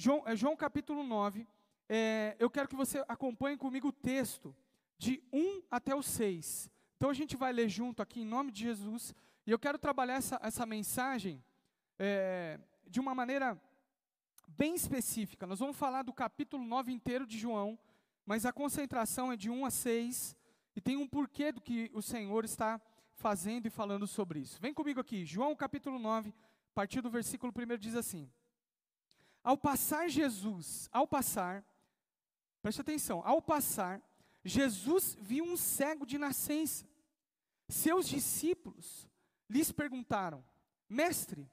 João, é, João capítulo 9, é, eu quero que você acompanhe comigo o texto de 1 até o 6. Então a gente vai ler junto aqui em nome de Jesus, e eu quero trabalhar essa, essa mensagem é, de uma maneira bem específica. Nós vamos falar do capítulo 9 inteiro de João, mas a concentração é de 1 a 6, e tem um porquê do que o Senhor está fazendo e falando sobre isso. Vem comigo aqui, João capítulo 9, a partir do versículo 1 diz assim: Ao passar Jesus, ao passar, preste atenção, ao passar, Jesus viu um cego de nascença. Seus discípulos lhes perguntaram: Mestre,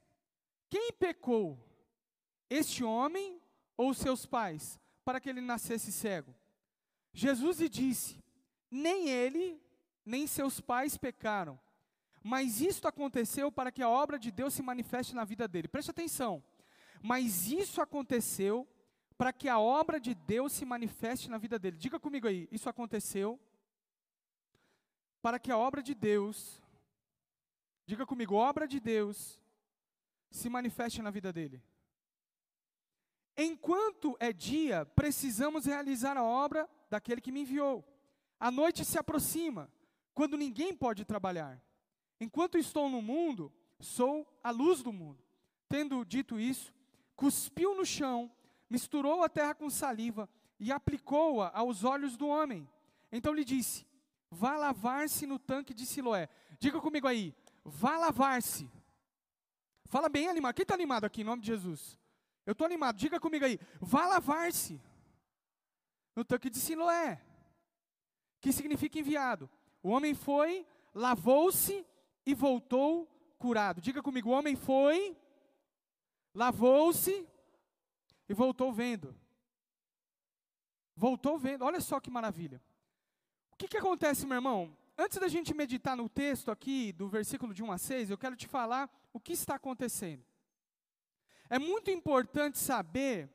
quem pecou, este homem ou seus pais, para que ele nascesse cego? Jesus lhe disse: Nem ele, nem seus pais pecaram, mas isto aconteceu para que a obra de Deus se manifeste na vida dele. Preste atenção. Mas isso aconteceu para que a obra de Deus se manifeste na vida dele. Diga comigo aí, isso aconteceu para que a obra de Deus, diga comigo, obra de Deus se manifeste na vida dele. Enquanto é dia, precisamos realizar a obra daquele que me enviou. A noite se aproxima, quando ninguém pode trabalhar. Enquanto estou no mundo, sou a luz do mundo. Tendo dito isso, cuspiu no chão, misturou a terra com saliva e aplicou-a aos olhos do homem. Então lhe disse: Vá lavar-se no tanque de Siloé. Diga comigo aí, vá lavar-se. Fala bem animado. Quem está animado aqui em nome de Jesus? Eu estou animado. Diga comigo aí, vá lavar-se no tanque de Siloé que significa enviado. O homem foi, lavou-se e voltou curado. Diga comigo: o homem foi, lavou-se e voltou vendo. Voltou vendo. Olha só que maravilha. O que, que acontece, meu irmão? Antes da gente meditar no texto aqui, do versículo de 1 a 6, eu quero te falar o que está acontecendo. É muito importante saber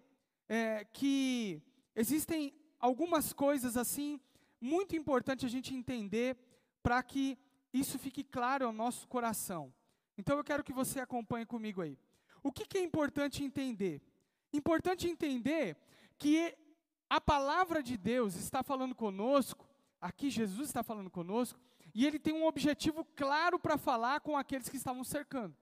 é, que existem algumas coisas assim muito importante a gente entender para que isso fique claro ao nosso coração. Então eu quero que você acompanhe comigo aí. O que, que é importante entender? Importante entender que a palavra de Deus está falando conosco, aqui Jesus está falando conosco, e ele tem um objetivo claro para falar com aqueles que estavam cercando.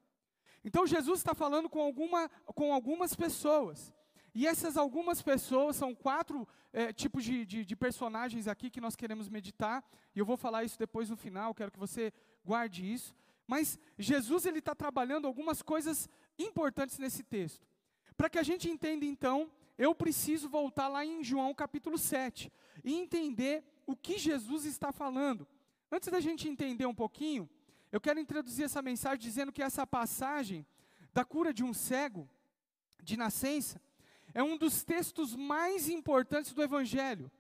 Então Jesus está falando com, alguma, com algumas pessoas. E essas algumas pessoas, são quatro é, tipos de, de, de, personagens aqui que nós queremos meditar, e eu vou falar isso depois no final, quero que você guarde isso. Mas Jesus ele está trabalhando algumas coisas importantes nesse texto. Para que a gente entenda então, eu preciso voltar lá em João capítulo 7 e entender o que Jesus está falando. Antes da gente entender um pouquinho, eu quero introduzir essa mensagem dizendo que essa passagem da cura de um cego de nascença é um dos textos mais importantes do Evangelho,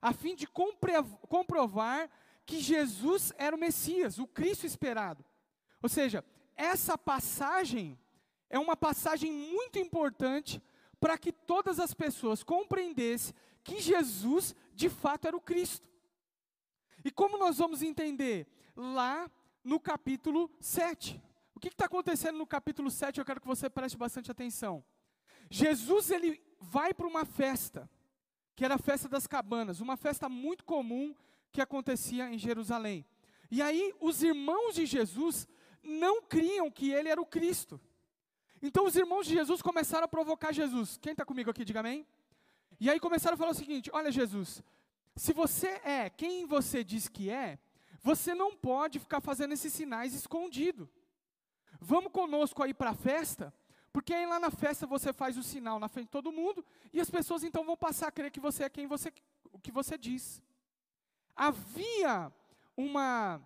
a fim de comprovar que Jesus era o Messias, o Cristo esperado. Ou seja, essa passagem é uma passagem muito importante para que todas as pessoas compreendessem que Jesus de fato era o Cristo. E como nós vamos entender? Lá no capítulo 7. O que está acontecendo no capítulo 7? Eu quero que você preste bastante atenção. Jesus ele vai para uma festa, que era a festa das cabanas, uma festa muito comum que acontecia em Jerusalém. E aí os irmãos de Jesus não criam que ele era o Cristo. Então os irmãos de Jesus começaram a provocar Jesus. Quem está comigo aqui, diga amém. E aí começaram a falar o seguinte: Olha, Jesus, se você é quem você diz que é, você não pode ficar fazendo esses sinais escondido. Vamos conosco aí para a festa porque aí lá na festa você faz o sinal na frente de todo mundo e as pessoas então vão passar a crer que você é quem você o que você diz. Havia uma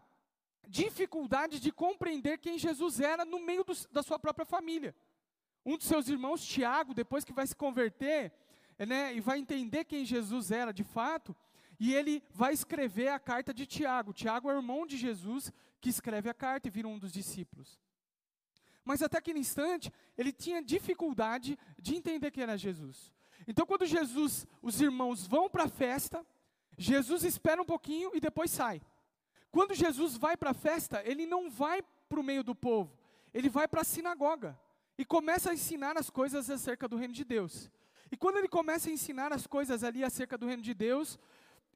dificuldade de compreender quem Jesus era no meio do, da sua própria família. Um dos seus irmãos, Tiago, depois que vai se converter, né, e vai entender quem Jesus era de fato, e ele vai escrever a carta de Tiago. Tiago é o irmão de Jesus que escreve a carta e vira um dos discípulos. Mas até aquele instante, ele tinha dificuldade de entender quem era Jesus. Então, quando Jesus, os irmãos vão para a festa, Jesus espera um pouquinho e depois sai. Quando Jesus vai para a festa, ele não vai para o meio do povo, ele vai para a sinagoga e começa a ensinar as coisas acerca do reino de Deus. E quando ele começa a ensinar as coisas ali acerca do reino de Deus,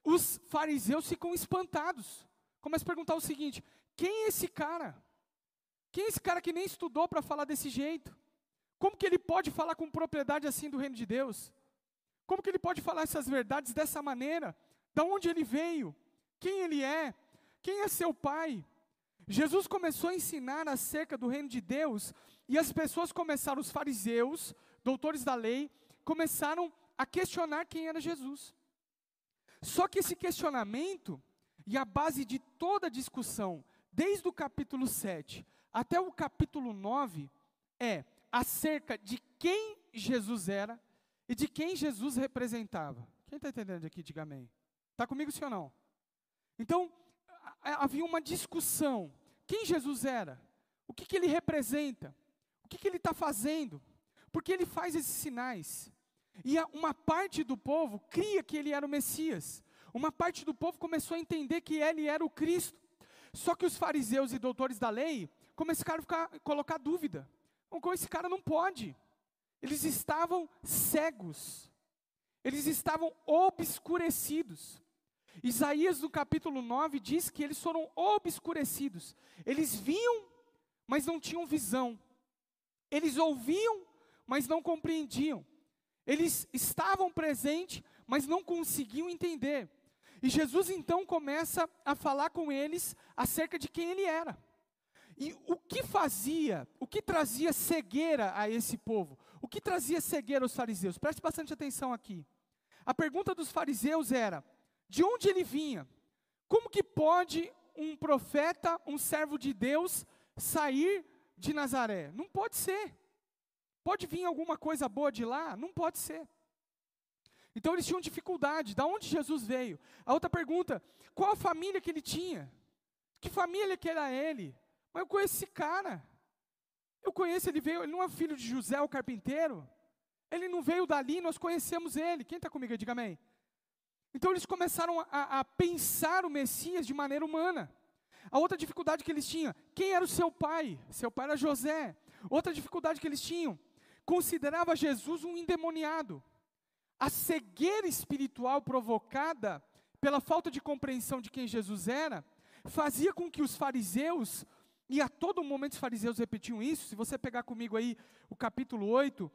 os fariseus ficam espantados. Começam a perguntar o seguinte: quem é esse cara? Quem é esse cara que nem estudou para falar desse jeito? Como que ele pode falar com propriedade assim do reino de Deus? Como que ele pode falar essas verdades dessa maneira? Da onde ele veio? Quem ele é? Quem é seu pai? Jesus começou a ensinar acerca do reino de Deus e as pessoas começaram, os fariseus, doutores da lei, começaram a questionar quem era Jesus. Só que esse questionamento e a base de toda a discussão, desde o capítulo 7 até o capítulo 9, é acerca de quem Jesus era e de quem Jesus representava. Quem está entendendo aqui, diga amém. Está comigo sim ou não? Então, havia uma discussão. Quem Jesus era? O que, que ele representa? O que, que ele está fazendo? Por que ele faz esses sinais? E uma parte do povo cria que ele era o Messias. Uma parte do povo começou a entender que ele era o Cristo. Só que os fariseus e doutores da lei começaram a ficar, colocar dúvida. Como esse cara não pode? Eles estavam cegos. Eles estavam obscurecidos. Isaías no capítulo 9 diz que eles foram obscurecidos. Eles viam, mas não tinham visão. Eles ouviam, mas não compreendiam. Eles estavam presentes, mas não conseguiam entender. E Jesus então começa a falar com eles acerca de quem ele era. E o que fazia, o que trazia cegueira a esse povo? O que trazia cegueira aos fariseus? Preste bastante atenção aqui. A pergunta dos fariseus era: de onde ele vinha? Como que pode um profeta, um servo de Deus, sair de Nazaré? Não pode ser. Pode vir alguma coisa boa de lá? Não pode ser. Então eles tinham dificuldade. Da onde Jesus veio? A outra pergunta: qual a família que ele tinha? Que família que era ele? Mas eu conheço esse cara. Eu conheço, ele veio, ele não é filho de José, o carpinteiro. Ele não veio dali, nós conhecemos ele. Quem está comigo? Diga amém. Então eles começaram a, a, pensar o Messias de maneira humana. A outra dificuldade que eles tinham, quem era o seu pai? Seu pai era José. Outra dificuldade que eles tinham, considerava Jesus um endemoniado. A cegueira espiritual provocada pela falta de compreensão de quem Jesus era, fazia com que os fariseus, e a todo momento os fariseus repetiam isso, se você pegar comigo aí o capítulo 8,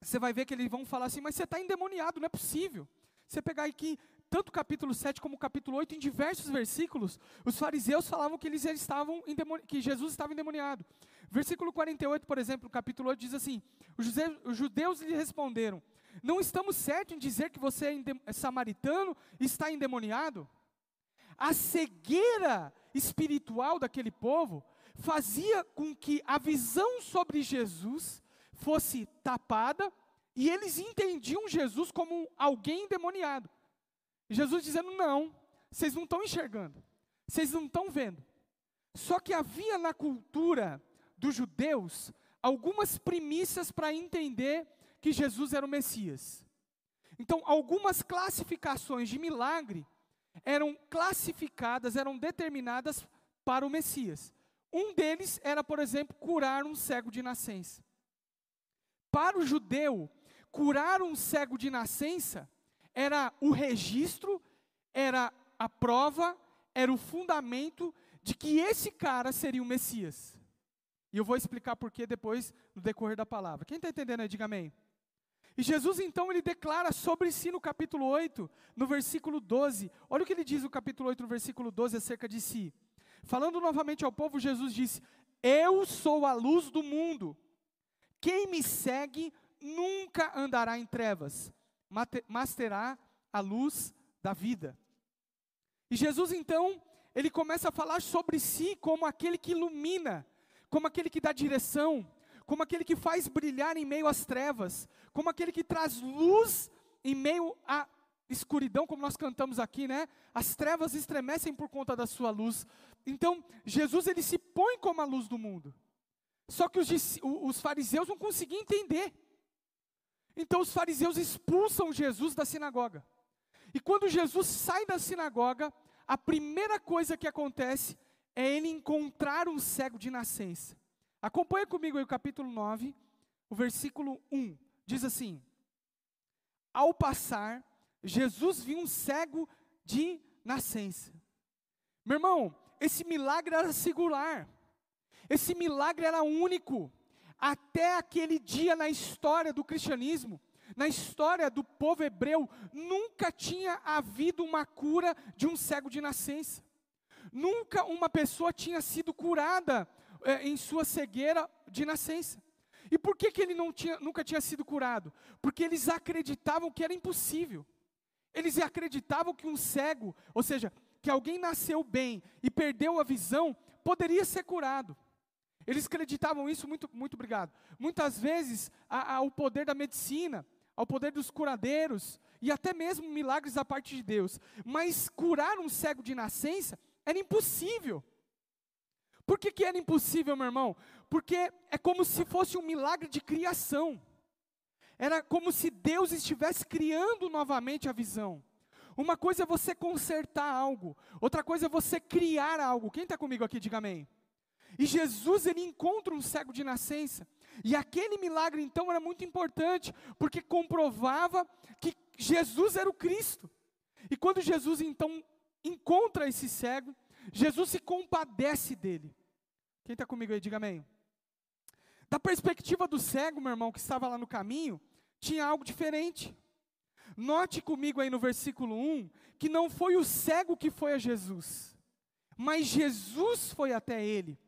você vai ver que eles vão falar assim, mas você está endemoniado, não é possível. Você pegar aqui, tanto o capítulo 7 como o capítulo 8, em diversos versículos, os fariseus falavam que eles estavam que Jesus estava endemoniado. Versículo 48, por exemplo, capítulo 8 diz assim: os judeus lhe responderam: Não estamos certos em dizer que você é, é samaritano e está endemoniado? A cegueira espiritual daquele povo fazia com que a visão sobre Jesus fosse tapada e eles entendiam Jesus como alguém endemoniado. Jesus dizendo: não, vocês não estão enxergando, vocês não estão vendo. Só que havia na cultura dos judeus algumas primícias para entender que Jesus era o Messias. Então, algumas classificações de milagre eram classificadas, eram determinadas para o Messias. Um deles era, por exemplo, curar um cego de nascença. Para o judeu, curar um cego de nascença era o registro, era a prova, era o fundamento de que esse cara seria o Messias. E eu vou explicar por que depois no decorrer da palavra. Quem está entendendo aí, diga amém. E Jesus então ele declara sobre si no capítulo 8, no versículo 12. Olha o que ele diz no capítulo 8, no versículo 12 acerca de si. Falando novamente ao povo, Jesus disse: Eu sou a luz do mundo. Quem me segue nunca andará em trevas, mas terá a luz da vida. E Jesus então, ele começa a falar sobre si como aquele que ilumina, como aquele que dá direção, como aquele que faz brilhar em meio às trevas, como aquele que traz luz em meio à escuridão, como nós cantamos aqui, né? As trevas estremecem por conta da sua luz. Então, Jesus ele se põe como a luz do mundo. Só que os, os fariseus não conseguiam entender. Então os fariseus expulsam Jesus da sinagoga. E quando Jesus sai da sinagoga, a primeira coisa que acontece é ele encontrar um cego de nascença. Acompanhe comigo aí o capítulo 9, o versículo 1. Diz assim: ao passar, Jesus viu um cego de nascença. Meu irmão, esse milagre era singular. Esse milagre era único. Até aquele dia na história do cristianismo, na história do povo hebreu, nunca tinha havido uma cura de um cego de nascença. Nunca uma pessoa tinha sido curada é, em sua cegueira de nascença. E por que, que ele tinha, nunca tinha sido curado? Porque eles acreditavam que era impossível. Eles acreditavam que um cego, ou seja, que alguém nasceu bem e perdeu a visão, poderia ser curado. Eles acreditavam isso, muito, muito obrigado. Muitas vezes, ao poder da medicina, ao poder dos curadeiros, e até mesmo milagres da parte de Deus. Mas curar um cego de nascença era impossível. Por que, que era impossível, meu irmão? Porque é como se fosse um milagre de criação. Era como se Deus estivesse criando novamente a visão. Uma coisa é você consertar algo, outra coisa é você criar algo. Quem está comigo aqui, diga amém. E Jesus, ele encontra um cego de nascença. E aquele milagre, então, era muito importante, porque comprovava que Jesus era o Cristo. E quando Jesus, então, encontra esse cego, Jesus se compadece dele. Quem está comigo aí, diga amém. Da perspectiva do cego, meu irmão, que estava lá no caminho, tinha algo diferente. Note comigo aí no versículo 1 que não foi o cego que foi a Jesus, mas Jesus foi até ele.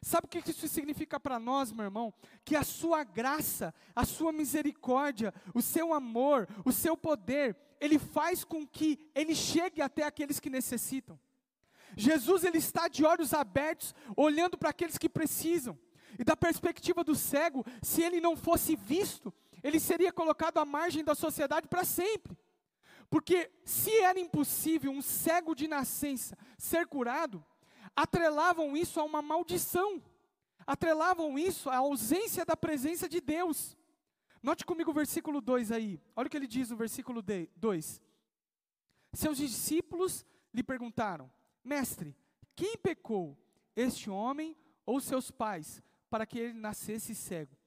Sabe o que isso significa para nós, meu irmão? Que a sua graça, a sua misericórdia, o seu amor, o seu poder, ele faz com que ele chegue até aqueles que necessitam. Jesus ele está de olhos abertos, olhando para aqueles que precisam. E da perspectiva do cego, se ele não fosse visto, ele seria colocado à margem da sociedade para sempre. Porque se era impossível um cego de nascença ser curado, atrelavam isso a uma maldição, atrelavam isso à ausência da presença de Deus. Note comigo o versículo 2 aí, olha o que ele diz no versículo 2. Seus discípulos lhe perguntaram: Mestre, quem pecou, este homem ou seus pais, para que ele nascesse cego?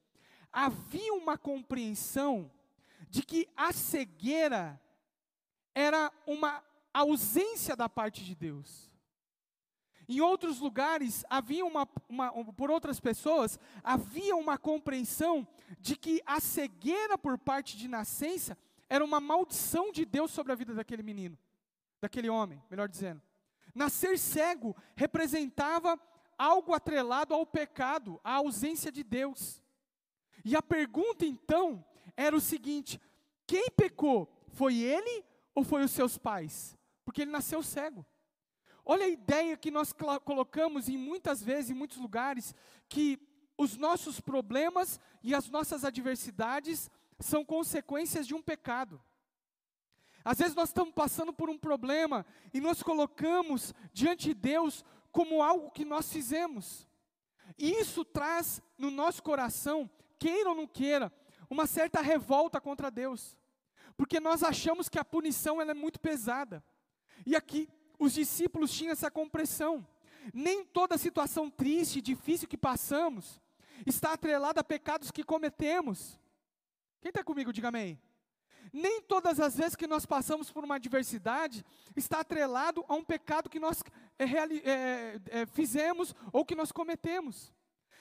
havia uma compreensão de que a cegueira era uma ausência da parte de Deus. Em outros lugares, havia uma, uma, por outras pessoas, havia uma compreensão de que a cegueira por parte de nascença era uma maldição de Deus sobre a vida daquele menino, daquele homem, melhor dizendo. Nascer cego representava algo atrelado ao pecado, à ausência de Deus. E a pergunta então era o seguinte: quem pecou? Foi ele ou foi os seus pais? Porque ele nasceu cego. Olha a ideia que nós colocamos em muitas vezes, em muitos lugares, que os nossos problemas e as nossas adversidades são consequências de um pecado. Às vezes nós estamos passando por um problema e nós colocamos diante de Deus como algo que nós fizemos. E isso traz no nosso coração queira ou não queira, uma certa revolta contra Deus. Porque nós achamos que a punição ela é muito pesada. E aqui os discípulos tinham essa compreensão. Nem toda situação triste difícil que passamos está atrelada a pecados que cometemos. Quem está comigo, diga amém. Nem todas as vezes que nós passamos por uma adversidade está atrelado a um pecado que nós é, é, é, fizemos ou que nós cometemos.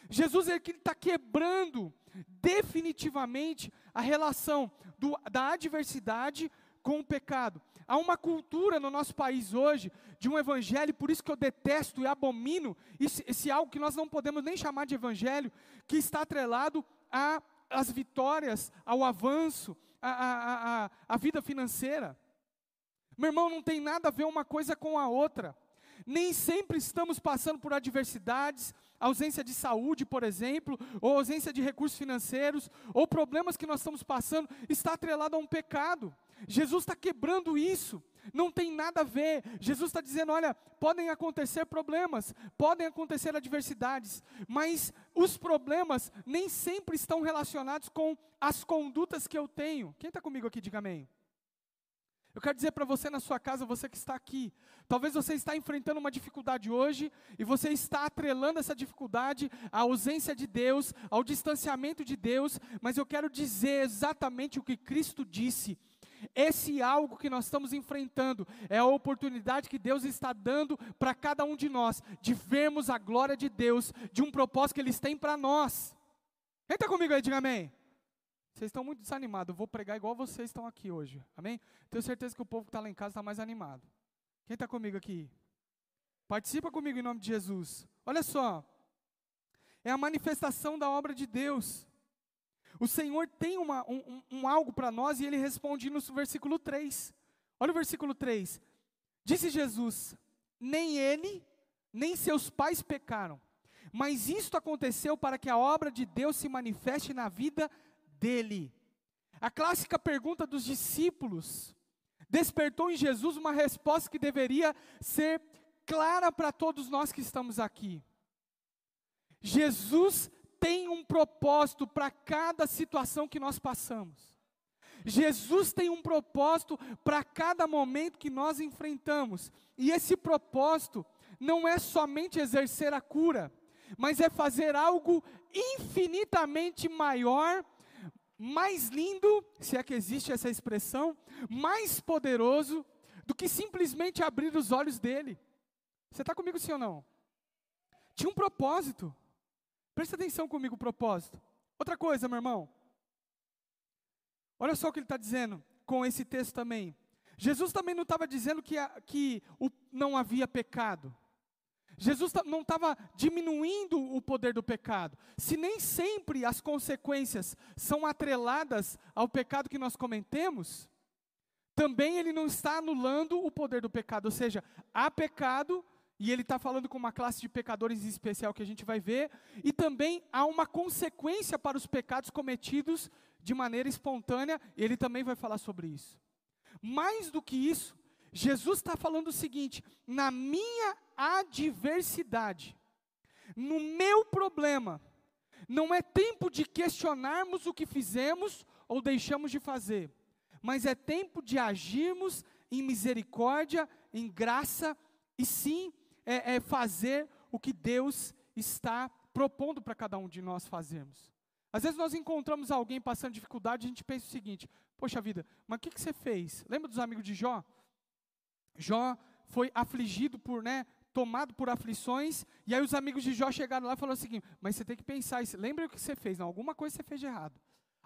Jesus está quebrando definitivamente a relação do, da adversidade com o pecado. Há uma cultura no nosso país hoje de um evangelho, por isso que eu detesto e abomino esse, esse algo que nós não podemos nem chamar de evangelho, que está atrelado às vitórias, ao avanço, à, à, vida financeira. Meu irmão, não tem nada a ver uma coisa com a outra. Nem sempre estamos passando por adversidades, ausência de saúde, por exemplo, ou ausência de recursos financeiros, ou problemas que nós estamos passando, está atrelado a um pecado. Jesus está quebrando isso. Não tem nada a ver. Jesus está dizendo: olha, podem acontecer problemas, podem acontecer adversidades, mas os problemas nem sempre estão relacionados com as condutas que eu tenho. Quem está comigo aqui, diga amém. Eu quero dizer para você na sua casa, você que está aqui, talvez você está enfrentando uma dificuldade hoje e você está atrelando essa dificuldade à ausência de Deus, ao distanciamento de Deus, mas eu quero dizer exatamente o que Cristo disse. Esse algo que nós estamos enfrentando é a oportunidade que Deus está dando para cada um de nós, de vermos a glória de Deus, de um propósito que Eles têm para nós. Quem está comigo aí, diga amém. Vocês estão muito desanimados, eu vou pregar igual vocês estão aqui hoje, amém? Tenho certeza que o povo que está lá em casa está mais animado. Quem está comigo aqui? Participa comigo em nome de Jesus. Olha só, é a manifestação da obra de Deus. O Senhor tem uma, um, um, algo para nós e ele responde no versículo 3. Olha o versículo 3. Disse Jesus: Nem ele, nem seus pais pecaram, mas isto aconteceu para que a obra de Deus se manifeste na vida dele. A clássica pergunta dos discípulos despertou em Jesus uma resposta que deveria ser clara para todos nós que estamos aqui. Jesus tem um propósito para cada situação que nós passamos. Jesus tem um propósito para cada momento que nós enfrentamos. E esse propósito não é somente exercer a cura, mas é fazer algo infinitamente maior, mais lindo, se é que existe essa expressão, mais poderoso do que simplesmente abrir os olhos dele. Você está comigo sim ou não? Tinha um propósito. Presta atenção comigo o propósito. Outra coisa, meu irmão. Olha só o que ele está dizendo com esse texto também. Jesus também não estava dizendo que, que o, não havia pecado. Jesus não estava diminuindo o poder do pecado. Se nem sempre as consequências são atreladas ao pecado que nós cometemos, também ele não está anulando o poder do pecado. Ou seja, há pecado, e ele está falando com uma classe de pecadores especial que a gente vai ver, e também há uma consequência para os pecados cometidos de maneira espontânea, ele também vai falar sobre isso. Mais do que isso, Jesus está falando o seguinte: na minha adversidade, no meu problema, não é tempo de questionarmos o que fizemos ou deixamos de fazer, mas é tempo de agirmos em misericórdia, em graça, e sim é, é fazer o que Deus está propondo para cada um de nós fazermos. Às vezes nós encontramos alguém passando dificuldade e a gente pensa o seguinte: Poxa vida, mas o que, que você fez? Lembra dos amigos de Jó? Jó foi afligido por, né, tomado por aflições, e aí os amigos de Jó chegaram lá e falaram o seguinte: Mas você tem que pensar, lembra o que você fez? Não, alguma coisa você fez de errado.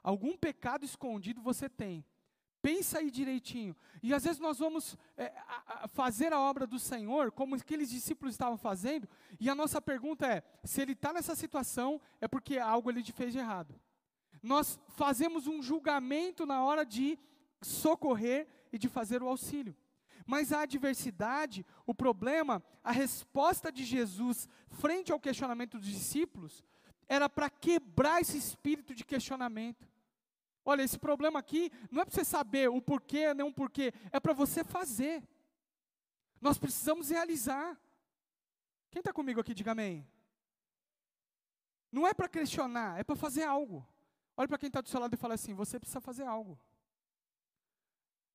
Algum pecado escondido você tem. Pensa aí direitinho. E às vezes nós vamos é, a, a fazer a obra do Senhor, como aqueles discípulos estavam fazendo, e a nossa pergunta é: se ele está nessa situação, é porque algo ele fez de errado. Nós fazemos um julgamento na hora de socorrer e de fazer o auxílio. Mas a adversidade, o problema, a resposta de Jesus frente ao questionamento dos discípulos, era para quebrar esse espírito de questionamento. Olha, esse problema aqui não é para você saber o porquê, nem um porquê, é para você fazer. Nós precisamos realizar. Quem está comigo aqui, diga amém. Não é para questionar, é para fazer algo. Olha para quem está do seu lado e fala assim: você precisa fazer algo.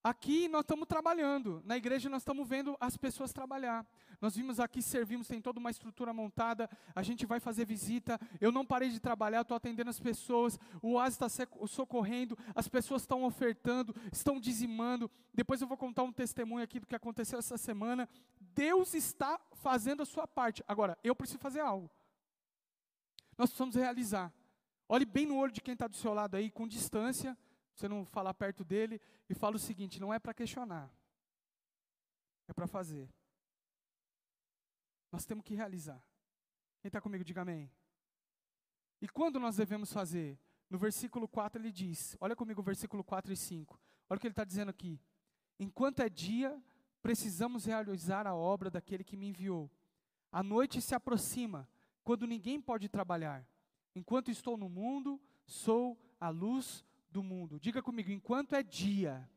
Aqui nós estamos trabalhando, na igreja nós estamos vendo as pessoas trabalhar. Nós vimos aqui, servimos, tem toda uma estrutura montada, a gente vai fazer visita. Eu não parei de trabalhar, estou atendendo as pessoas, o oásis está socorrendo, as pessoas estão ofertando, estão dizimando. Depois eu vou contar um testemunho aqui do que aconteceu essa semana. Deus está fazendo a sua parte. Agora, eu preciso fazer algo. Nós precisamos realizar. Olhe bem no olho de quem está do seu lado aí, com distância você não falar perto dele e fala o seguinte: não é para questionar, é para fazer. Nós temos que realizar. Quem está comigo, diga amém. E quando nós devemos fazer? No versículo 4 ele diz: olha comigo o versículo 4 e 5. Olha o que ele está dizendo aqui. Enquanto é dia, precisamos realizar a obra daquele que me enviou. A noite se aproxima, quando ninguém pode trabalhar. Enquanto estou no mundo, sou a luz do mundo. Diga comigo, enquanto é dia.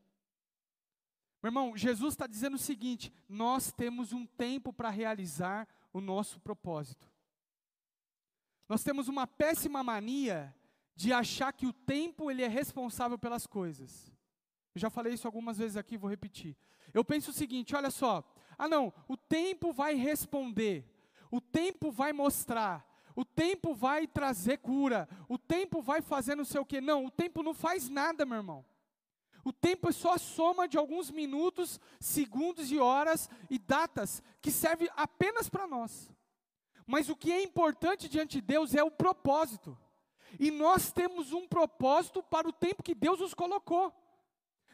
Meu irmão, Jesus está dizendo o seguinte: nós temos um tempo para realizar o nosso propósito. Nós temos uma péssima mania de achar que o tempo ele é responsável pelas coisas. Eu já falei isso algumas vezes aqui, vou repetir. Eu penso o seguinte, olha só. Ah, não, o tempo vai responder. O tempo vai mostrar. O tempo vai trazer cura. O tempo vai fazer não sei o que. Não, o tempo não faz nada, meu irmão. O tempo é só a soma de alguns minutos, segundos e horas e datas que serve apenas para nós. Mas o que é importante diante de Deus é o propósito. E nós temos um propósito para o tempo que Deus nos colocou.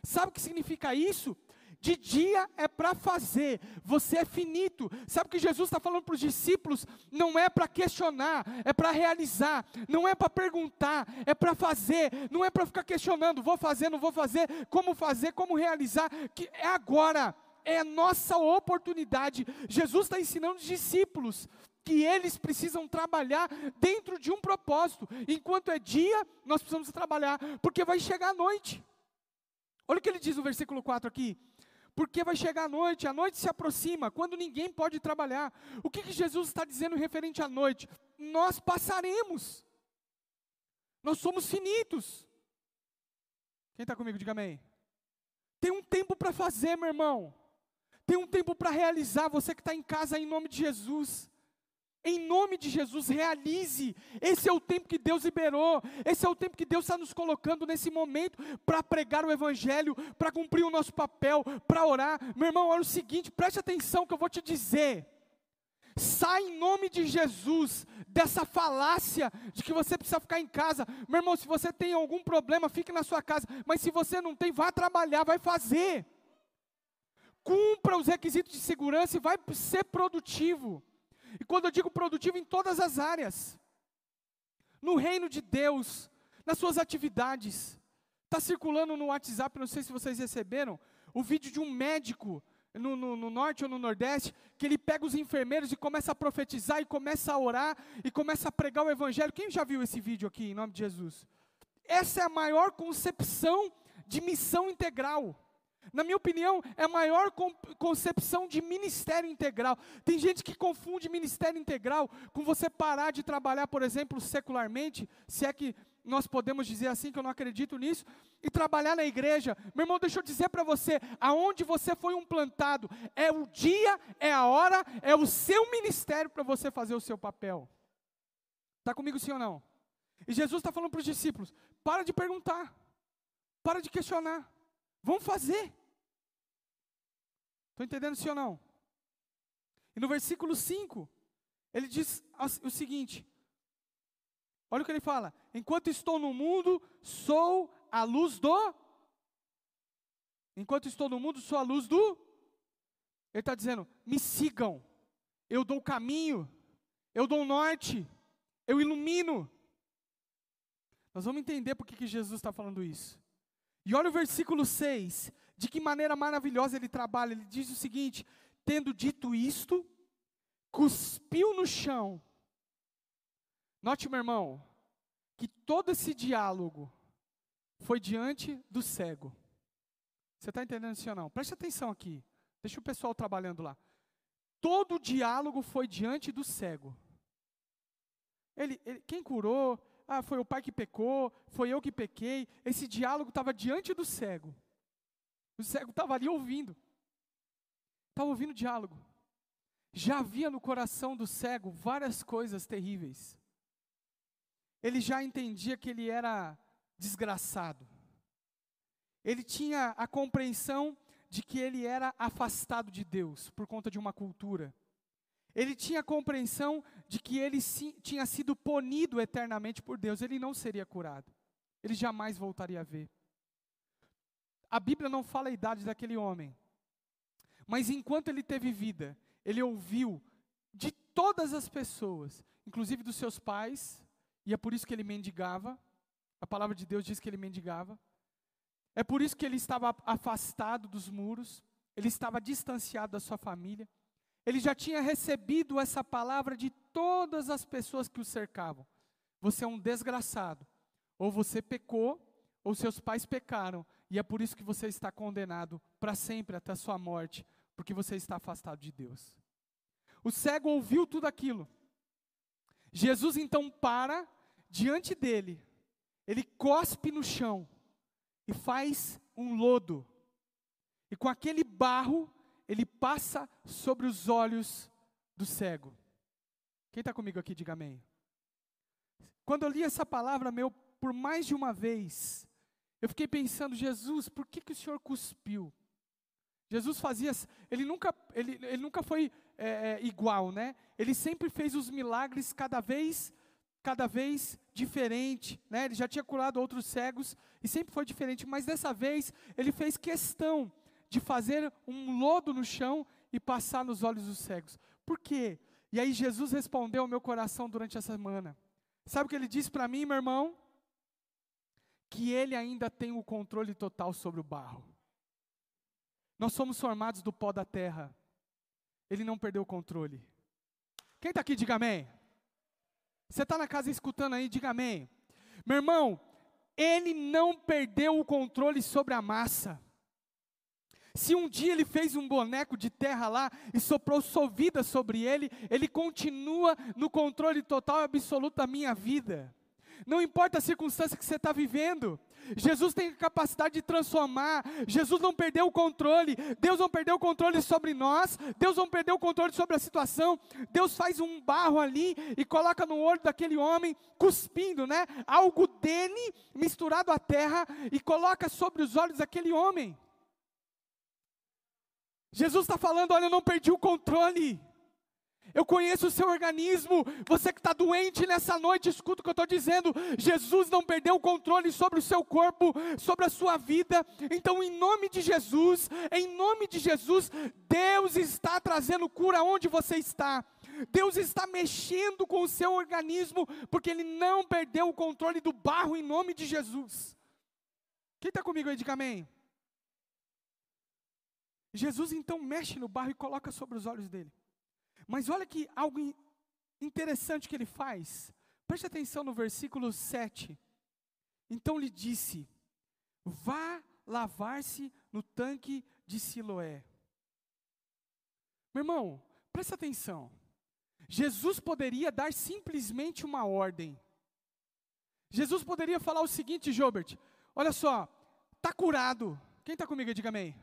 Sabe o que significa isso? De dia é para fazer, você é finito. Sabe o que Jesus está falando para os discípulos? Não é para questionar, é para realizar. Não é para perguntar, é para fazer. Não é para ficar questionando, vou fazer, não vou fazer, como fazer, como realizar. Que é agora, é a nossa oportunidade. Jesus está ensinando os discípulos que eles precisam trabalhar dentro de um propósito. Enquanto é dia, nós precisamos trabalhar, porque vai chegar a noite. Olha o que ele diz no versículo 4 aqui porque vai chegar a noite, a noite se aproxima, quando ninguém pode trabalhar. O que, que Jesus está dizendo referente à noite? Nós passaremos, nós somos finitos. Quem está comigo, diga amém. Tem um tempo para fazer, meu irmão. Tem um tempo para realizar. Você que está em casa, em nome de Jesus. Em nome de Jesus, realize. Esse é o tempo que Deus liberou. Esse é o tempo que Deus está nos colocando nesse momento para pregar o Evangelho, para cumprir o nosso papel, para orar. Meu irmão, olha o seguinte, preste atenção que eu vou te dizer. Sai em nome de Jesus dessa falácia de que você precisa ficar em casa. Meu irmão, se você tem algum problema, fique na sua casa. Mas se você não tem, vá trabalhar, vai fazer. Cumpra os requisitos de segurança e vai ser produtivo. E quando eu digo produtivo, em todas as áreas. No reino de Deus, nas suas atividades. Está circulando no WhatsApp, não sei se vocês receberam, o vídeo de um médico no, no, no, norte ou no nordeste, que ele pega os enfermeiros e começa a profetizar, e começa a orar, e começa a pregar o evangelho. Quem já viu esse vídeo aqui, em nome de Jesus? Essa é a maior concepção de missão integral. Na minha opinião, é a maior concepção de ministério integral. Tem gente que confunde ministério integral com você parar de trabalhar, por exemplo, secularmente, se é que nós podemos dizer assim, que eu não acredito nisso, e trabalhar na igreja. Meu irmão, deixa eu dizer para você, aonde você foi um plantado, é o dia, é a hora, é o seu ministério para você fazer o seu papel. Está comigo sim ou não? E Jesus está falando para os discípulos: para de perguntar, para de questionar, vamos fazer. Estão entendendo sim ou não? E no versículo 5, ele diz o seguinte: olha o que ele fala: enquanto estou no mundo, sou a luz do. Enquanto estou no mundo, sou a luz do. Ele está dizendo: me sigam, eu dou o caminho, eu dou o norte, eu ilumino. Nós vamos entender por que Jesus está falando isso. E olha o versículo 6: de que maneira maravilhosa ele trabalha. Ele diz o seguinte: tendo dito isto, cuspiu no chão. Note, meu irmão, que todo esse diálogo foi diante do cego. Você está entendendo isso ou não? Preste atenção aqui. Deixa o pessoal trabalhando lá. Todo o diálogo foi diante do cego. Ele, ele, quem curou? Ah, foi o pai que pecou, foi eu que pequei. Esse diálogo estava diante do cego. O cego estava ali ouvindo. Estava ouvindo o diálogo. Já havia no coração do cego várias coisas terríveis. Ele já entendia que ele era desgraçado. Ele tinha a compreensão de que ele era afastado de Deus por conta de uma cultura. Ele tinha compreensão de que ele tinha sido punido eternamente por Deus, ele não seria curado. Ele jamais voltaria a ver. A Bíblia não fala a idade daquele homem. Mas enquanto ele teve vida, ele ouviu de todas as pessoas, inclusive dos seus pais, e é por isso que ele mendigava. A palavra de Deus diz que ele mendigava. É por isso que ele estava afastado dos muros, ele estava distanciado da sua família. Ele já tinha recebido essa palavra de todas as pessoas que o cercavam. Você é um desgraçado. Ou você pecou, ou seus pais pecaram, e é por isso que você está condenado para sempre até a sua morte, porque você está afastado de Deus. O cego ouviu tudo aquilo. Jesus então para diante dele, ele cospe no chão e faz um lodo. E com aquele barro, ele passa sobre os olhos do cego. Quem está comigo aqui, diga amém. Quando eu li essa palavra, meu, por mais de uma vez, eu fiquei pensando, Jesus, por que, que o Senhor cuspiu? Jesus fazia, ele nunca, ele, ele nunca foi é, é, igual, né? Ele sempre fez os milagres cada vez, cada vez diferente, né? Ele já tinha curado outros cegos e sempre foi diferente, mas dessa vez ele fez questão de fazer um lodo no chão e passar nos olhos dos cegos. Por quê? E aí Jesus respondeu ao meu coração durante a semana. Sabe o que ele disse para mim, meu irmão? Que ele ainda tem o controle total sobre o barro. Nós somos formados do pó da terra. Ele não perdeu o controle. Quem está aqui, diga amém. Você está na casa escutando aí, diga amém. Meu irmão, ele não perdeu o controle sobre a massa. Se um dia ele fez um boneco de terra lá e soprou sua vida sobre ele, ele continua no controle total e absoluto da minha vida. Não importa a circunstância que você está vivendo, Jesus tem a capacidade de transformar. Jesus não perdeu o controle. Deus não perdeu o controle sobre nós. Deus não perdeu o controle sobre a situação. Deus faz um barro ali e coloca no olho daquele homem, cuspindo, né? Algo dele misturado à terra e coloca sobre os olhos daquele homem. Jesus está falando: olha, eu não perdi o controle. Eu conheço o seu organismo. Você que está doente nessa noite, escuta o que eu estou dizendo. Jesus não perdeu o controle sobre o seu corpo, sobre a sua vida. Então, em nome de Jesus, em nome de Jesus, Deus está trazendo cura onde você está. Deus está mexendo com o seu organismo, porque Ele não perdeu o controle do barro em nome de Jesus. Quem está comigo aí, diga amém. Jesus então mexe no barro e coloca sobre os olhos dele. Mas olha que algo interessante que ele faz. Preste atenção no versículo 7. Então lhe disse: Vá lavar-se no tanque de Siloé. Meu irmão, preste atenção. Jesus poderia dar simplesmente uma ordem. Jesus poderia falar o seguinte, Jobert: Olha só, está curado. Quem está comigo? Diga amém.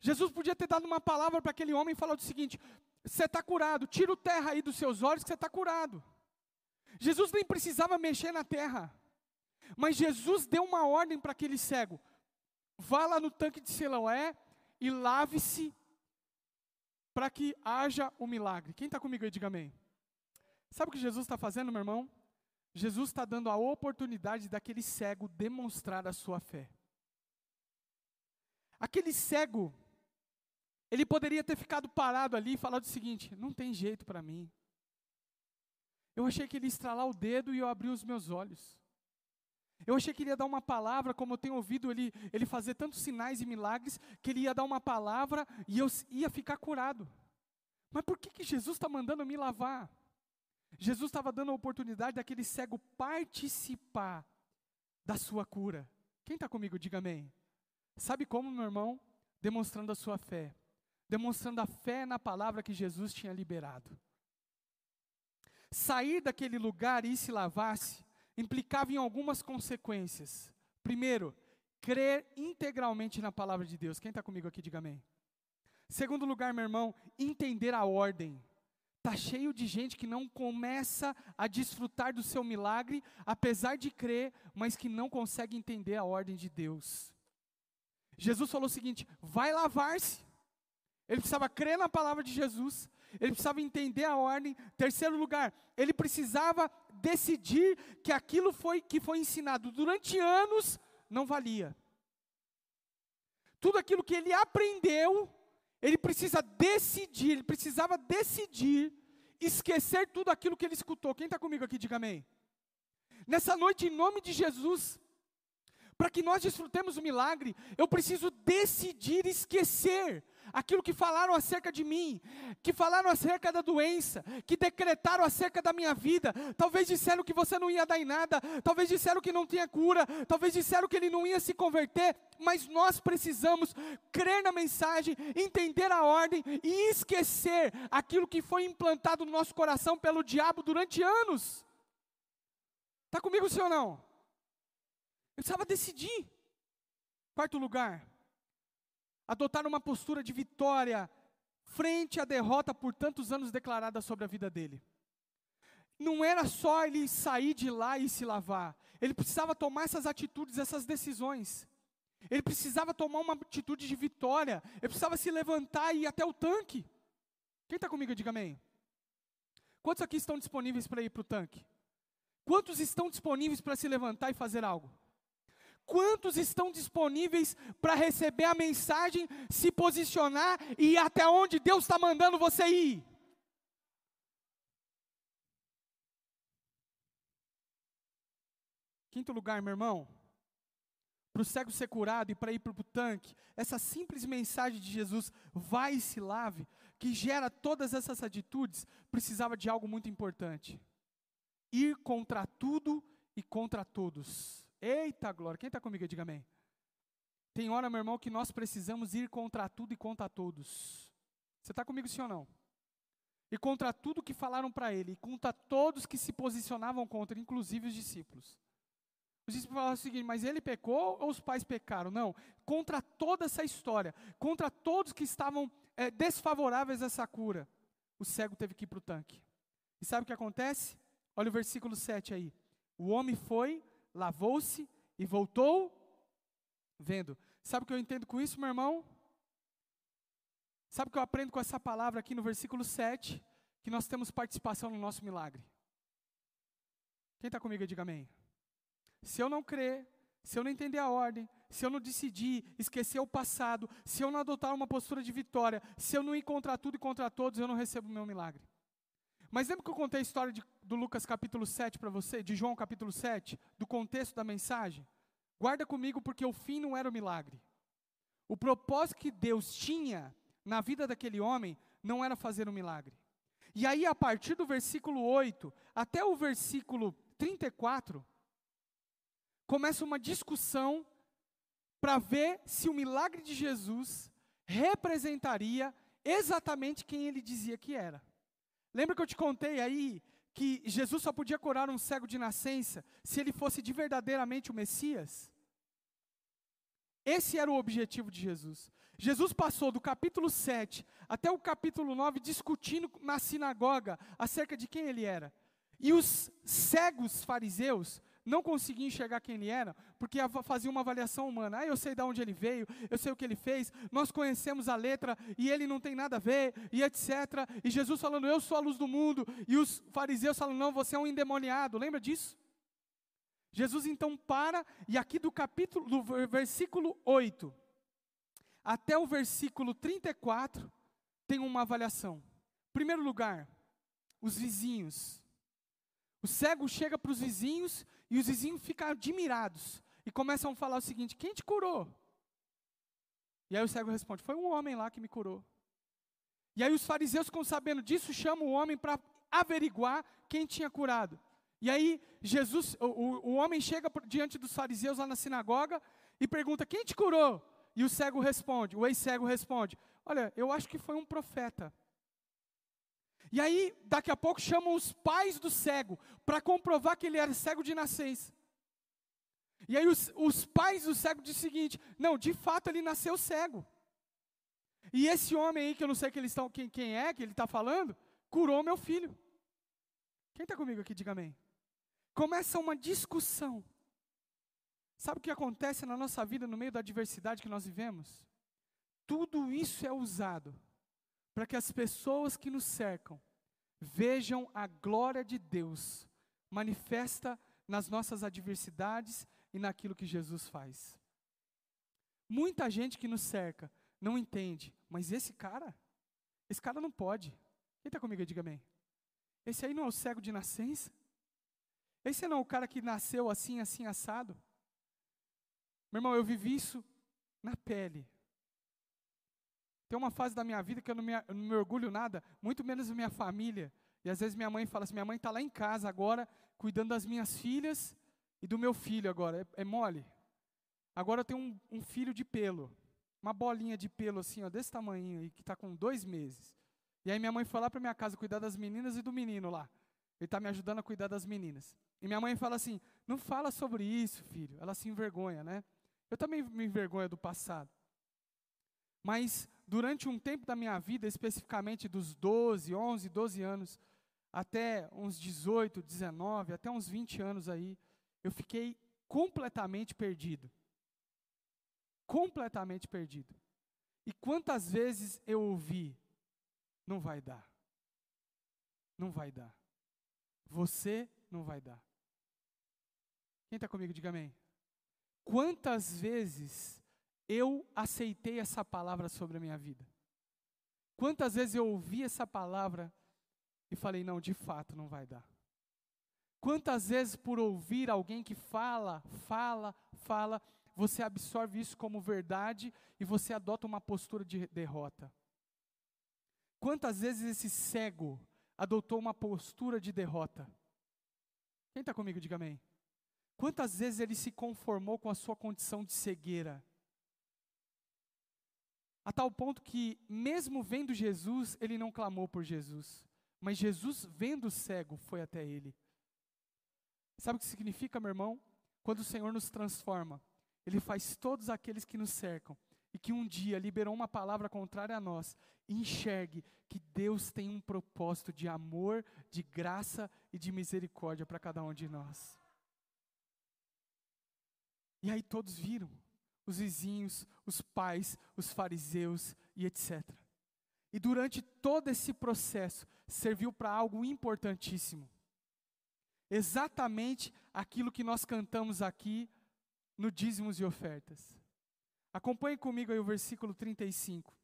Jesus podia ter dado uma palavra para aquele homem e falado o seguinte: você está curado, tira o terra aí dos seus olhos que você está curado. Jesus nem precisava mexer na terra, mas Jesus deu uma ordem para aquele cego: vá lá no tanque de Siloé e lave-se para que haja o milagre. Quem está comigo aí, diga amém. Sabe o que Jesus está fazendo, meu irmão? Jesus está dando a oportunidade daquele cego demonstrar a sua fé. Aquele cego ele poderia ter ficado parado ali e falado o seguinte: não tem jeito para mim. Eu achei que ele ia estralar o dedo e eu abri os meus olhos. Eu achei que ele ia dar uma palavra, como eu tenho ouvido ele, ele fazer tantos sinais e milagres, que ele ia dar uma palavra e eu ia ficar curado. Mas por que, que Jesus está mandando me lavar? Jesus estava dando a oportunidade daquele cego participar da sua cura. Quem está comigo, diga amém. Sabe como, meu irmão? Demonstrando a sua fé demonstrando a fé na palavra que Jesus tinha liberado. Sair daquele lugar e se lavasse implicava em algumas consequências. Primeiro, crer integralmente na palavra de Deus. Quem está comigo aqui, diga amém. Segundo lugar, meu irmão, entender a ordem. Está cheio de gente que não começa a desfrutar do seu milagre, apesar de crer, mas que não consegue entender a ordem de Deus. Jesus falou o seguinte: vai lavar-se. Ele precisava crer na palavra de Jesus, ele precisava entender a ordem. Terceiro lugar, ele precisava decidir que aquilo foi que foi ensinado durante anos não valia. Tudo aquilo que ele aprendeu, ele precisa decidir, ele precisava decidir esquecer tudo aquilo que ele escutou. Quem está comigo aqui, diga amém. Nessa noite, em nome de Jesus, para que nós desfrutemos o milagre, eu preciso decidir esquecer aquilo que falaram acerca de mim, que falaram acerca da doença, que decretaram acerca da minha vida. Talvez disseram que você não ia dar em nada, talvez disseram que não tinha cura, talvez disseram que ele não ia se converter, mas nós precisamos crer na mensagem, entender a ordem e esquecer aquilo que foi implantado no nosso coração pelo diabo durante anos. Está comigo, sim ou não? Eu precisava decidir. Quarto lugar, adotar uma postura de vitória frente à derrota por tantos anos declarada sobre a vida dele. não era só ele sair de lá e se lavar. Ele precisava tomar essas atitudes, essas decisões. Ele precisava tomar uma atitude de vitória. Ele precisava se levantar e ir até o tanque. Quem está comigo, diga amém. Quantos aqui estão disponíveis para ir para o tanque? Quantos estão disponíveis para se levantar e fazer algo? Quantos estão disponíveis para receber a mensagem, se posicionar e ir até onde Deus está mandando você ir? Quinto lugar, meu irmão, para o cego ser curado e para ir para o tanque, essa simples mensagem de Jesus, vai e se lave, que gera todas essas atitudes, precisava de algo muito importante: ir contra tudo e contra todos. Eita glória, quem está comigo? Diga amém. Tem hora, meu irmão, que nós precisamos ir contra tudo e contra todos. Você está comigo sim ou não? E contra tudo que falaram para ele, e contra todos que se posicionavam contra, inclusive os discípulos. Os discípulos falaram o seguinte, mas ele pecou ou os pais pecaram? Não, contra toda essa história, contra todos que estavam é, desfavoráveis a essa cura, o cego teve que ir para o tanque. E sabe o que acontece? Olha o versículo 7 aí. O homem foi, lavou-se e voltou vendo. Sabe o que eu entendo com isso, meu irmão? Sabe o que eu aprendo com essa palavra aqui no versículo 7? Que nós temos participação no nosso milagre. Quem está comigo, diga amém. Se eu não crer, se eu não entender a ordem, se eu não decidir esquecer o passado, se eu não adotar uma postura de vitória, se eu não encontrar tudo e contra todos, eu não recebo o meu milagre. Mas lembra que eu contei a história de, do Lucas capítulo 7 para você, de João capítulo 7, do contexto da mensagem? Guarda comigo porque o fim não era o milagre. O propósito que Deus tinha na vida daquele homem não era fazer um milagre. E aí, a partir do versículo 8 até o versículo 34, começa uma discussão para ver se o milagre de Jesus representaria exatamente quem ele dizia que era. Lembra que eu te contei aí que Jesus só podia curar um cego de nascença se ele fosse de verdadeiramente o Messias? Esse era o objetivo de Jesus. Jesus passou do capítulo 7 até o capítulo 9 discutindo na sinagoga acerca de quem ele era. E os cegos fariseus não conseguia enxergar quem ele era, porque fazia uma avaliação humana. Ah, eu sei de onde ele veio, eu sei o que ele fez, nós conhecemos a letra e ele não tem nada a ver, e etc. E Jesus falando, eu sou a luz do mundo, e os fariseus falando, não, você é um endemoniado. Lembra disso? Jesus então para, e aqui do capítulo, do versículo 8 até o versículo 34, tem uma avaliação. Primeiro lugar, os vizinhos. O cego chega para os vizinhos e os vizinhos ficam admirados e começam a falar o seguinte: quem te curou? E aí o cego responde: foi um homem lá que me curou. E aí os fariseus ficam sabendo disso, chamam o homem para averiguar quem tinha curado. E aí Jesus, o, o, o homem chega diante dos fariseus lá na sinagoga e pergunta: quem te curou? E o cego responde, o ex-cego responde: Olha, eu acho que foi um profeta. E aí, daqui a pouco, chamam os pais do cego para comprovar que ele era cego de nascença. E aí, os, os pais do cego dizem o seguinte: não, de fato ele nasceu cego. E esse homem aí, que eu não sei que eles quem, quem é que ele está falando, curou meu filho. Quem está comigo aqui, diga amém. Começa uma discussão. Sabe o que acontece na nossa vida no meio da adversidade que nós vivemos? Tudo isso é usado para que as pessoas que nos cercam vejam a glória de Deus manifesta nas nossas adversidades e naquilo que Jesus faz. Muita gente que nos cerca não entende, mas esse cara, esse cara não pode. Quem está comigo? Diga amém. Esse aí não é o cego de nascença? Esse não é o cara que nasceu assim, assim, assado? Meu irmão, eu vivi isso na pele. Tem uma fase da minha vida que eu não me, eu não me orgulho nada, muito menos da minha família. E às vezes minha mãe fala assim: minha mãe está lá em casa agora, cuidando das minhas filhas e do meu filho agora. É, é mole. Agora eu tenho um, um, filho de pelo, uma bolinha de pelo assim, ó, desse tamanho, e que está com dois meses. E aí minha mãe foi lá para minha casa cuidar das meninas e do menino lá. Ele está me ajudando a cuidar das meninas. E minha mãe fala assim: não fala sobre isso, filho. Ela se envergonha, né? Eu também me envergonho do passado. Mas durante um tempo da minha vida, especificamente dos 12, 11, 12 anos, até uns 18, 19, até uns 20 anos aí, eu fiquei completamente perdido. Completamente perdido. E quantas vezes eu ouvi, não vai dar. Não vai dar. Você não vai dar. Quem está comigo, diga amém. Quantas vezes eu aceitei essa palavra sobre a minha vida? Quantas vezes eu ouvi essa palavra e falei, não, de fato não vai dar. Quantas vezes por ouvir alguém que fala, fala, fala, você absorve isso como verdade e você adota uma postura de derrota? Quantas vezes esse cego adotou uma postura de derrota? Quem está comigo, diga amém. Quantas vezes ele se conformou com a sua condição de cegueira? A tal ponto que, mesmo vendo Jesus, ele não clamou por Jesus. Mas Jesus, vendo o cego, foi até ele. Sabe o que significa, meu irmão? Quando o Senhor nos transforma, Ele faz todos aqueles que nos cercam e que um dia liberou uma palavra contrária a nós, enxergue que Deus tem um propósito de amor, de graça e de misericórdia para cada um de nós. E aí todos viram, os vizinhos, os pais, os fariseus e etc. E durante todo esse processo, serviu para algo importantíssimo. Exatamente aquilo que nós cantamos aqui no dízimos e ofertas. Acompanhe comigo aí o versículo 35.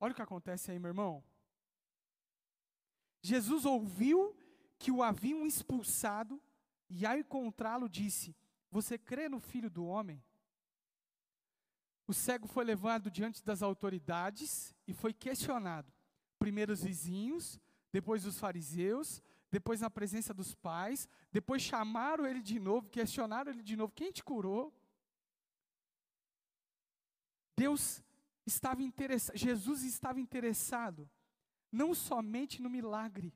Olha o que acontece aí, meu irmão. Jesus ouviu que o haviam expulsado e ao encontrá-lo disse: Você crê no filho do homem? O cego foi levado diante das autoridades e foi questionado. Primeiro os vizinhos, depois os fariseus, depois na presença dos pais, depois chamaram ele de novo, questionaram ele de novo: quem te curou? Deus estava interessado, Jesus estava interessado não somente no milagre,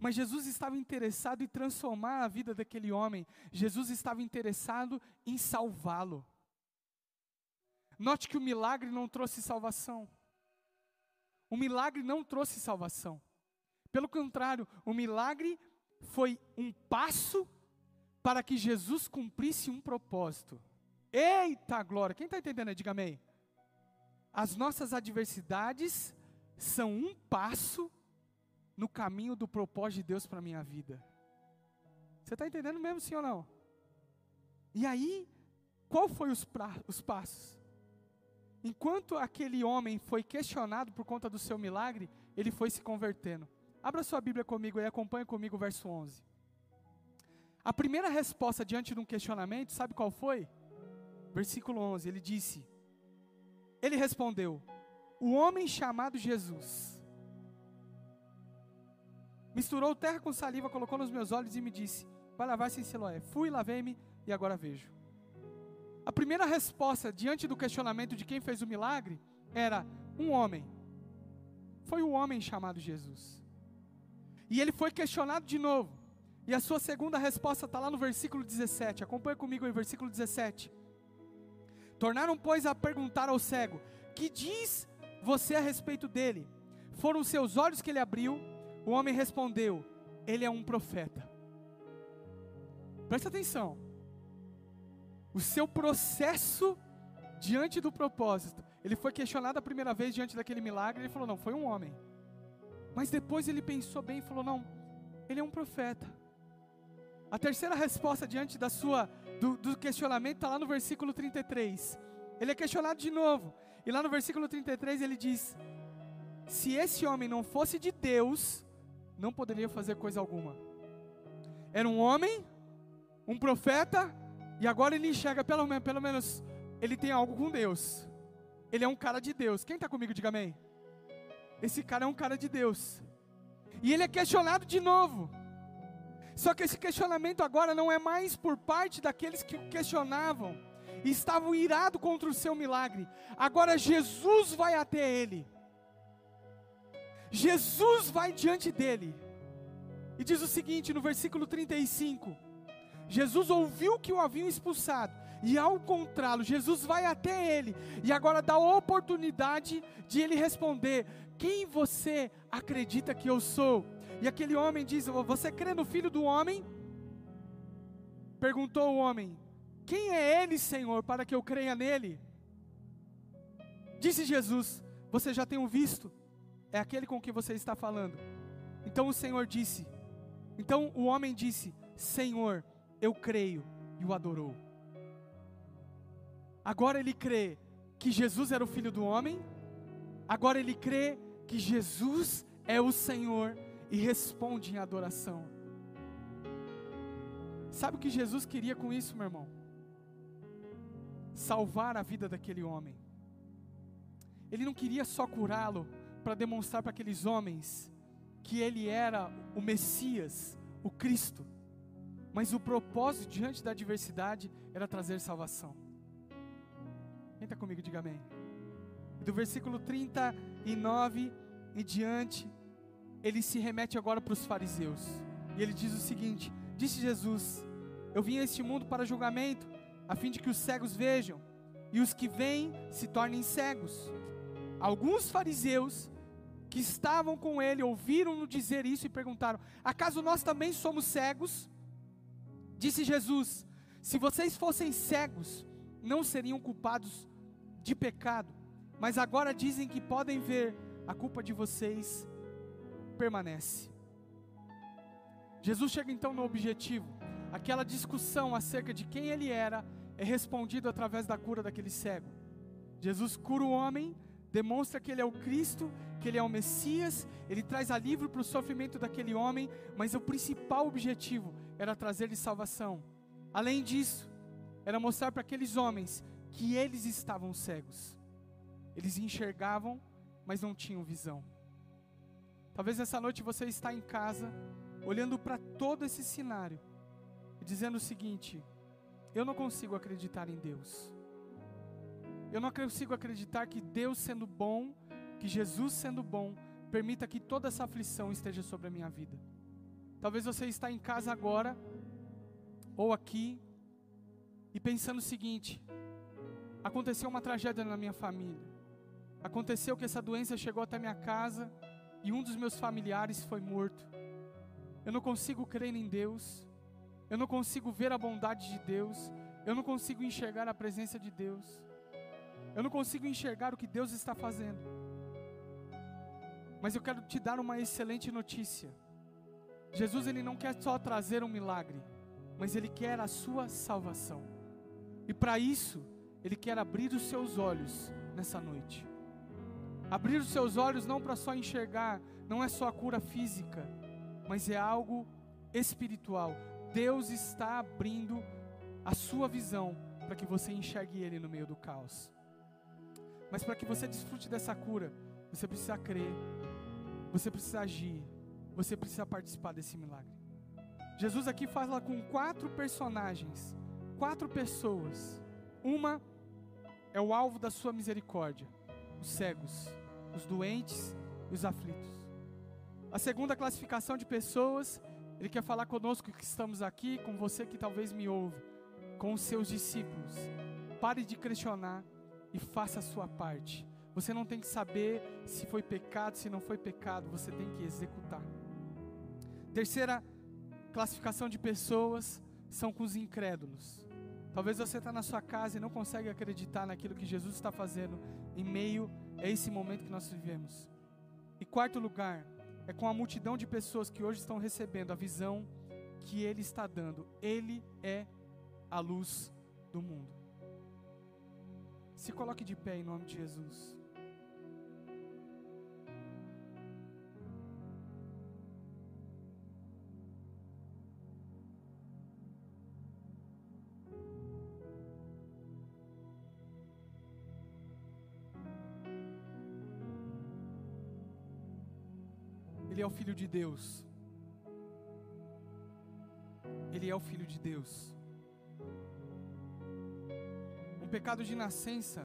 mas Jesus estava interessado em transformar a vida daquele homem. Jesus estava interessado em salvá-lo. Note que o milagre não trouxe salvação. O milagre não trouxe salvação. Pelo contrário, o milagre foi um passo para que Jesus cumprisse um propósito. Eita glória! Quem está entendendo? Diga amém. As nossas adversidades são um passo no caminho do propósito de Deus para minha vida. Você está entendendo mesmo, sim ou não? E aí, qual foi os, pra, os passos? Enquanto aquele homem foi questionado por conta do seu milagre, ele foi se convertendo. Abra sua Bíblia comigo e acompanhe comigo o verso 11. A primeira resposta diante de um questionamento, sabe qual foi? Versículo 11, ele disse: Ele respondeu: O homem chamado Jesus misturou terra com saliva, colocou nos meus olhos e me disse: Vai lavar-se em Siloé. Fui, lavei-me e agora vejo. A primeira resposta diante do questionamento de quem fez o milagre era um homem. Foi o homem chamado Jesus. E ele foi questionado de novo. E a sua segunda resposta está lá no versículo 17. Acompanhe comigo aí, versículo 17. Tornaram, pois, a perguntar ao cego: Que diz você a respeito dele? Foram seus olhos que ele abriu. O homem respondeu: Ele é um profeta. Presta atenção o seu processo diante do propósito. Ele foi questionado a primeira vez diante daquele milagre, ele falou: "Não, foi um homem". Mas depois ele pensou bem e falou: "Não, ele é um profeta". A terceira resposta diante da sua do, do questionamento está lá no versículo 33. Ele é questionado de novo. E lá no versículo 33 ele diz: Se esse homem não fosse de Deus, não poderia fazer coisa alguma. Era um homem, um profeta, e agora ele enxerga, pelo, pelo menos, ele tem algo com Deus. Ele é um cara de Deus. Quem está comigo, diga amém. Esse cara é um cara de Deus. E ele é questionado de novo. Só que esse questionamento agora não é mais por parte daqueles que o questionavam e estavam irados contra o seu milagre. Agora Jesus vai até ele. Jesus vai diante dele. E diz o seguinte no versículo 35: Jesus ouviu que o haviam expulsado, e ao encontrá-lo, Jesus vai até ele, e agora dá a oportunidade de ele responder: Quem você acredita que eu sou? E aquele homem diz: Você crê no filho do homem? Perguntou o homem: Quem é ele, Senhor, para que eu creia nele? Disse Jesus: Você já tem o visto, é aquele com que você está falando. Então o Senhor disse: Então o homem disse: Senhor, eu creio, e o adorou. Agora ele crê que Jesus era o filho do homem, agora ele crê que Jesus é o Senhor e responde em adoração. Sabe o que Jesus queria com isso, meu irmão? Salvar a vida daquele homem. Ele não queria só curá-lo para demonstrar para aqueles homens que ele era o Messias, o Cristo. Mas o propósito diante da adversidade era trazer salvação. Quem está comigo, diga amém. Do versículo 39 em diante, ele se remete agora para os fariseus. E ele diz o seguinte: Disse Jesus: Eu vim a este mundo para julgamento, a fim de que os cegos vejam, e os que veem se tornem cegos. Alguns fariseus que estavam com ele ouviram-no dizer isso e perguntaram: Acaso nós também somos cegos? Disse Jesus: Se vocês fossem cegos, não seriam culpados de pecado, mas agora dizem que podem ver a culpa de vocês permanece. Jesus chega então no objetivo. Aquela discussão acerca de quem ele era é respondido através da cura daquele cego. Jesus cura o homem, demonstra que ele é o Cristo, que ele é o Messias, ele traz alívio para o sofrimento daquele homem, mas o principal objetivo era trazer-lhe salvação. Além disso, era mostrar para aqueles homens que eles estavam cegos. Eles enxergavam, mas não tinham visão. Talvez essa noite você está em casa, olhando para todo esse cenário, e dizendo o seguinte: eu não consigo acreditar em Deus. Eu não consigo acreditar que Deus sendo bom, que Jesus sendo bom, permita que toda essa aflição esteja sobre a minha vida. Talvez você está em casa agora, ou aqui, e pensando o seguinte: aconteceu uma tragédia na minha família. Aconteceu que essa doença chegou até minha casa e um dos meus familiares foi morto. Eu não consigo crer em Deus. Eu não consigo ver a bondade de Deus. Eu não consigo enxergar a presença de Deus. Eu não consigo enxergar o que Deus está fazendo. Mas eu quero te dar uma excelente notícia. Jesus ele não quer só trazer um milagre, mas ele quer a sua salvação. E para isso, ele quer abrir os seus olhos nessa noite. Abrir os seus olhos não para só enxergar, não é só a cura física, mas é algo espiritual. Deus está abrindo a sua visão para que você enxergue Ele no meio do caos. Mas para que você desfrute dessa cura, você precisa crer, você precisa agir, você precisa participar desse milagre. Jesus aqui fala com quatro personagens, quatro pessoas. Uma é o alvo da sua misericórdia, os cegos, os doentes e os aflitos. A segunda classificação de pessoas, ele quer falar conosco que estamos aqui, com você que talvez me ouve, com os seus discípulos. Pare de questionar e faça a sua parte. Você não tem que saber se foi pecado, se não foi pecado, você tem que executar. Terceira classificação de pessoas são com os incrédulos. Talvez você está na sua casa e não consegue acreditar naquilo que Jesus está fazendo em meio a esse momento que nós vivemos. E quarto lugar, é com a multidão de pessoas que hoje estão recebendo a visão que Ele está dando. Ele é a luz do mundo. Se coloque de pé em nome de Jesus. Ele é o Filho de Deus. Ele é o Filho de Deus. Pecado de nascença